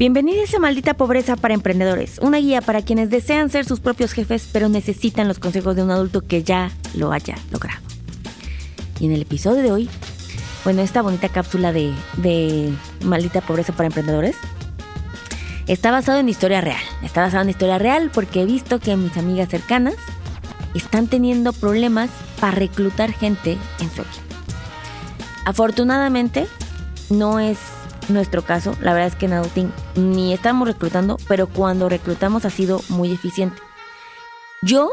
Bienvenidos a Maldita Pobreza para Emprendedores, una guía para quienes desean ser sus propios jefes pero necesitan los consejos de un adulto que ya lo haya logrado. Y en el episodio de hoy, bueno, esta bonita cápsula de, Maldita Pobreza para Emprendedores está basado en historia real. Está basado en historia real porque he visto que mis amigas cercanas están teniendo problemas para reclutar gente en su equipo. Afortunadamente, no es nuestro caso, la verdad es que en Adulting ni estamos reclutando, pero cuando reclutamos ha sido muy eficiente. Yo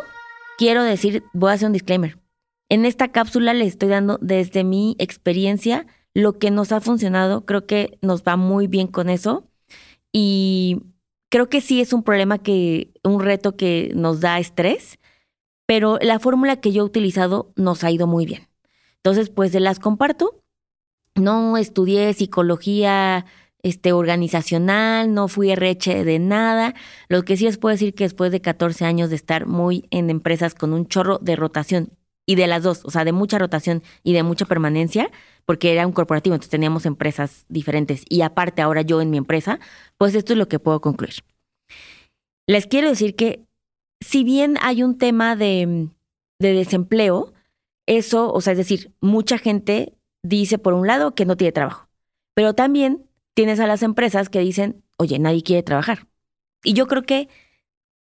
quiero decir, voy a hacer un disclaimer. En esta cápsula les estoy dando desde mi experiencia lo que nos ha funcionado. Creo que nos va muy bien con eso. Y creo que sí es un problema que, un reto que nos da estrés, pero la fórmula que yo he utilizado nos ha ido muy bien. Entonces, pues se las comparto no estudié psicología este, organizacional, no fui RH de nada. Lo que sí les puedo decir que después de 14 años de estar muy en empresas con un chorro de rotación y de las dos, o sea, de mucha rotación y de mucha permanencia, porque era un corporativo, entonces teníamos empresas diferentes y aparte ahora yo en mi empresa, pues esto es lo que puedo concluir. Les quiero decir que si bien hay un tema de, de desempleo, eso, o sea, es decir, mucha gente dice por un lado que no tiene trabajo, pero también tienes a las empresas que dicen, oye, nadie quiere trabajar. Y yo creo que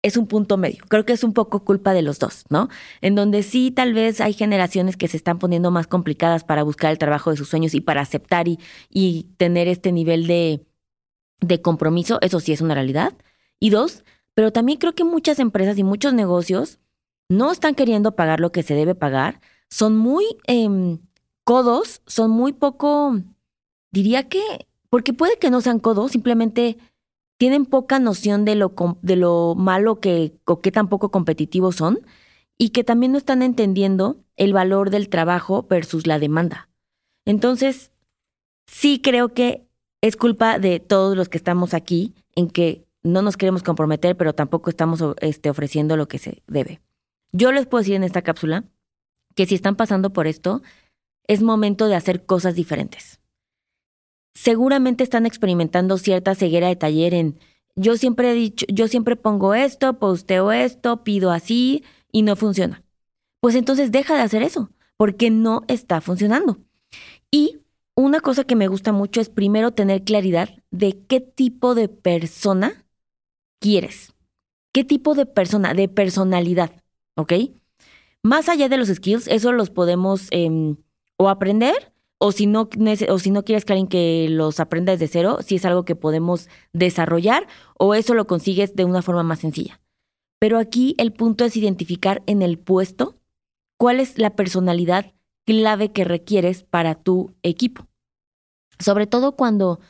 es un punto medio. Creo que es un poco culpa de los dos, ¿no? En donde sí, tal vez hay generaciones que se están poniendo más complicadas para buscar el trabajo de sus sueños y para aceptar y, y tener este nivel de, de compromiso. Eso sí es una realidad. Y dos, pero también creo que muchas empresas y muchos negocios no están queriendo pagar lo que se debe pagar. Son muy eh, codos son muy poco, diría que, porque puede que no sean codos, simplemente tienen poca noción de lo, de lo malo que, o qué tan poco competitivos son, y que también no están entendiendo el valor del trabajo versus la demanda. Entonces, sí creo que es culpa de todos los que estamos aquí en que no nos queremos comprometer, pero tampoco estamos este, ofreciendo lo que se debe. Yo les puedo decir en esta cápsula que si están pasando por esto, es momento de hacer cosas diferentes. Seguramente están experimentando cierta ceguera de taller en yo siempre he dicho, yo siempre pongo esto, posteo esto, pido así y no funciona. Pues entonces deja de hacer eso, porque no está funcionando. Y una cosa que me gusta mucho es primero tener claridad de qué tipo de persona quieres. ¿Qué tipo de persona? De personalidad, ¿ok? Más allá de los skills, eso los podemos em, o aprender o si no, o si no quieres que alguien que los aprenda desde cero, si es algo que podemos desarrollar o eso lo consigues de una forma más sencilla. Pero aquí el punto es identificar en el puesto cuál es la personalidad clave que requieres para tu equipo. Sobre todo cuando,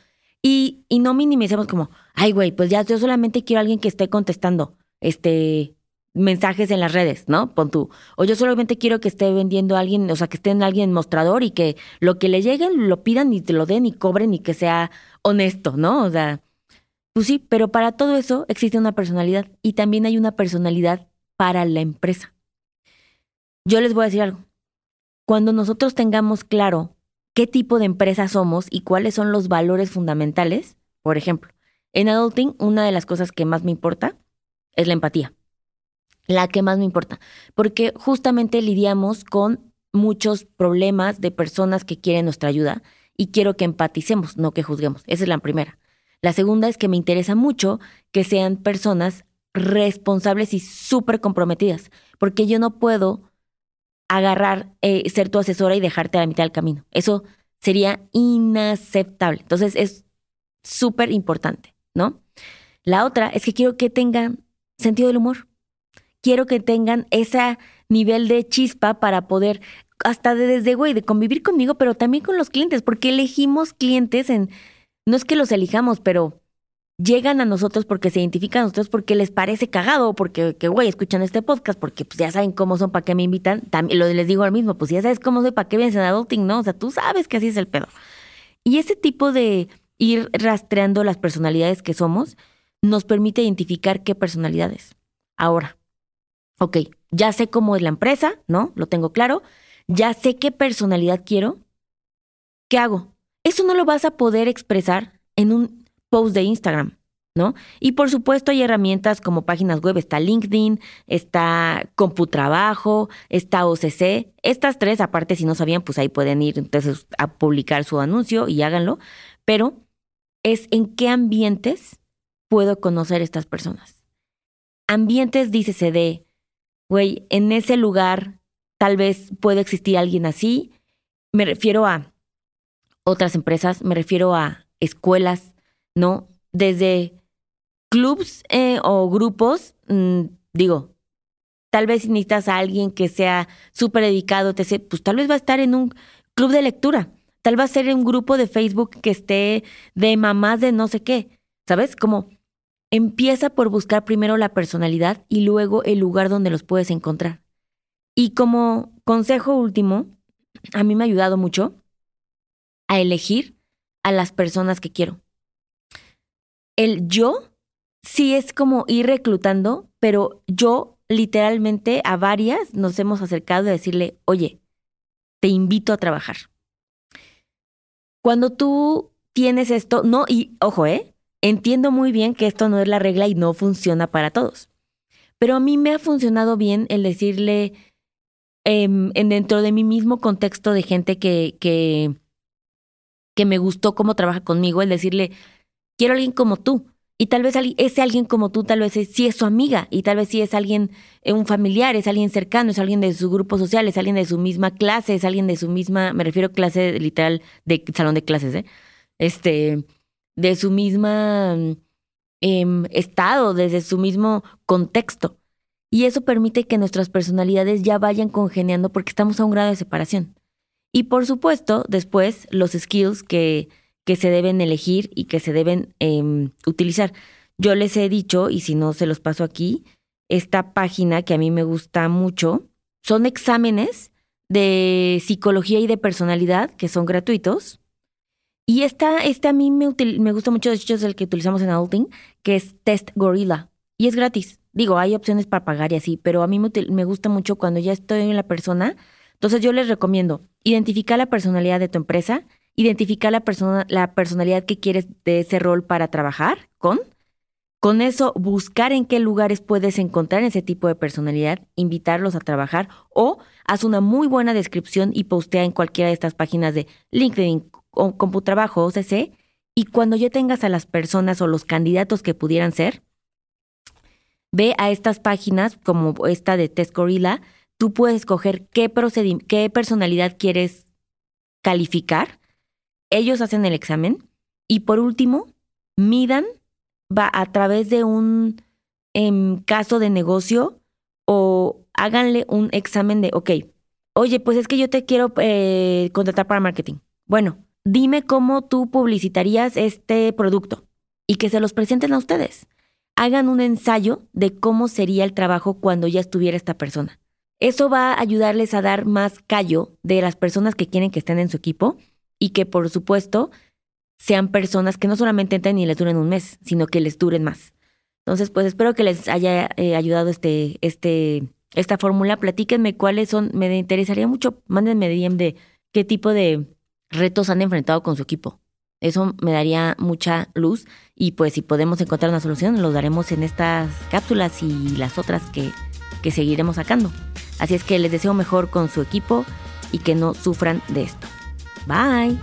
y, y no minimicemos como, ay güey, pues ya yo solamente quiero a alguien que esté contestando, este, mensajes en las redes, ¿no? Pon tú. O yo solamente quiero que esté vendiendo a alguien, o sea, que esté en alguien mostrador y que lo que le lleguen lo pidan y te lo den y cobren y que sea honesto, ¿no? O sea, pues sí, pero para todo eso existe una personalidad y también hay una personalidad para la empresa. Yo les voy a decir algo. Cuando nosotros tengamos claro qué tipo de empresa somos y cuáles son los valores fundamentales, por ejemplo, en Adulting, una de las cosas que más me importa es la empatía la que más me importa, porque justamente lidiamos con muchos problemas de personas que quieren nuestra ayuda y quiero que empaticemos, no que juzguemos. Esa es la primera. La segunda es que me interesa mucho que sean personas responsables y súper comprometidas, porque yo no puedo agarrar, eh, ser tu asesora y dejarte a la mitad del camino. Eso sería inaceptable. Entonces es súper importante, ¿no? La otra es que quiero que tengan sentido del humor quiero que tengan ese nivel de chispa para poder hasta de, desde, güey, de convivir conmigo, pero también con los clientes, porque elegimos clientes en, no es que los elijamos, pero llegan a nosotros porque se identifican a nosotros porque les parece cagado, porque, que, güey, escuchan este podcast, porque pues ya saben cómo son, para qué me invitan. También lo les digo al mismo, pues ya sabes cómo soy, para qué vienes en adulting, ¿no? O sea, tú sabes que así es el pedo. Y ese tipo de ir rastreando las personalidades que somos nos permite identificar qué personalidades. Ahora, ok, ya sé cómo es la empresa, ¿no? Lo tengo claro. Ya sé qué personalidad quiero. ¿Qué hago? Eso no lo vas a poder expresar en un post de Instagram. ¿no? Y por supuesto hay herramientas como páginas web, está LinkedIn, está CompuTrabajo, está OCC. Estas tres, aparte, si no sabían, pues ahí pueden ir entonces a publicar su anuncio y háganlo. Pero es en qué ambientes puedo conocer estas personas. Ambientes, dícese de, güey, en ese lugar tal vez puede existir alguien así. Me refiero a otras empresas, me refiero a escuelas, ¿no? Desde clubs eh, o grupos, mm, digo, tal vez necesitas a alguien que sea súper dedicado, te pues tal vez va a estar en un club de lectura, tal vez va a ser un grupo de Facebook que esté de mamás de no sé qué, ¿sabes? Como empieza por buscar primero la personalidad y luego el lugar donde los puedes encontrar. Y como consejo último, a mí me ha ayudado mucho a elegir a las personas que quiero. El yo sí es como ir reclutando, pero yo literalmente a varias nos hemos acercado a decirle, oye, te invito a trabajar. Cuando tú tienes esto, no, y ojo, ¿eh? Entiendo muy bien que esto no es la regla y no funciona para todos. Pero a mí me ha funcionado bien el decirle, en dentro de mi mismo contexto de gente que, que, que me gustó cómo trabaja conmigo, el decirle, quiero a alguien como tú. Y tal vez ese alguien como tú, tal vez sí es su amiga, y tal vez sí es alguien, eh, un familiar, es alguien cercano, es alguien de su grupo social, es alguien de su misma clase, es alguien de su misma, me refiero clase literal de salón de clases, ¿eh? Este, de su misma em, estado, desde su mismo contexto. Y eso permite que nuestras personalidades ya vayan congeniando porque estamos a un grado de separación. Y por supuesto, después los skills que que se deben elegir y que se deben em, utilizar. Yo les he dicho, y si no se los paso aquí, esta página que a mí me gusta mucho, son exámenes de psicología y de personalidad que son gratuitos. Y esta, este a mí me, me gusta mucho, de hecho es el que utilizamos en Adulting, que es Test Gorilla. Y es gratis. Digo, hay opciones para pagar y así, pero a mí me, me gusta mucho cuando ya estoy en la persona. Entonces yo les recomiendo identificar la personalidad de tu empresa identificar la, persona, la personalidad que quieres de ese rol para trabajar con. Con eso, buscar en qué lugares puedes encontrar ese tipo de personalidad, invitarlos a trabajar o haz una muy buena descripción y postea en cualquiera de estas páginas de LinkedIn, CompuTrabajo, OCC. Y cuando ya tengas a las personas o los candidatos que pudieran ser, ve a estas páginas como esta de Test Gorilla. Tú puedes escoger qué, qué personalidad quieres calificar ellos hacen el examen y por último, midan va a través de un em, caso de negocio o háganle un examen de, ok, oye, pues es que yo te quiero eh, contratar para marketing. Bueno, dime cómo tú publicitarías este producto y que se los presenten a ustedes. Hagan un ensayo de cómo sería el trabajo cuando ya estuviera esta persona. Eso va a ayudarles a dar más callo de las personas que quieren que estén en su equipo y que por supuesto sean personas que no solamente entren y les duren un mes, sino que les duren más. Entonces, pues espero que les haya eh, ayudado este, este, esta fórmula. Platíquenme cuáles son, me interesaría mucho, mándenme DM de qué tipo de retos han enfrentado con su equipo. Eso me daría mucha luz y pues si podemos encontrar una solución, lo daremos en estas cápsulas y las otras que, que seguiremos sacando. Así es que les deseo mejor con su equipo y que no sufran de esto. Bye.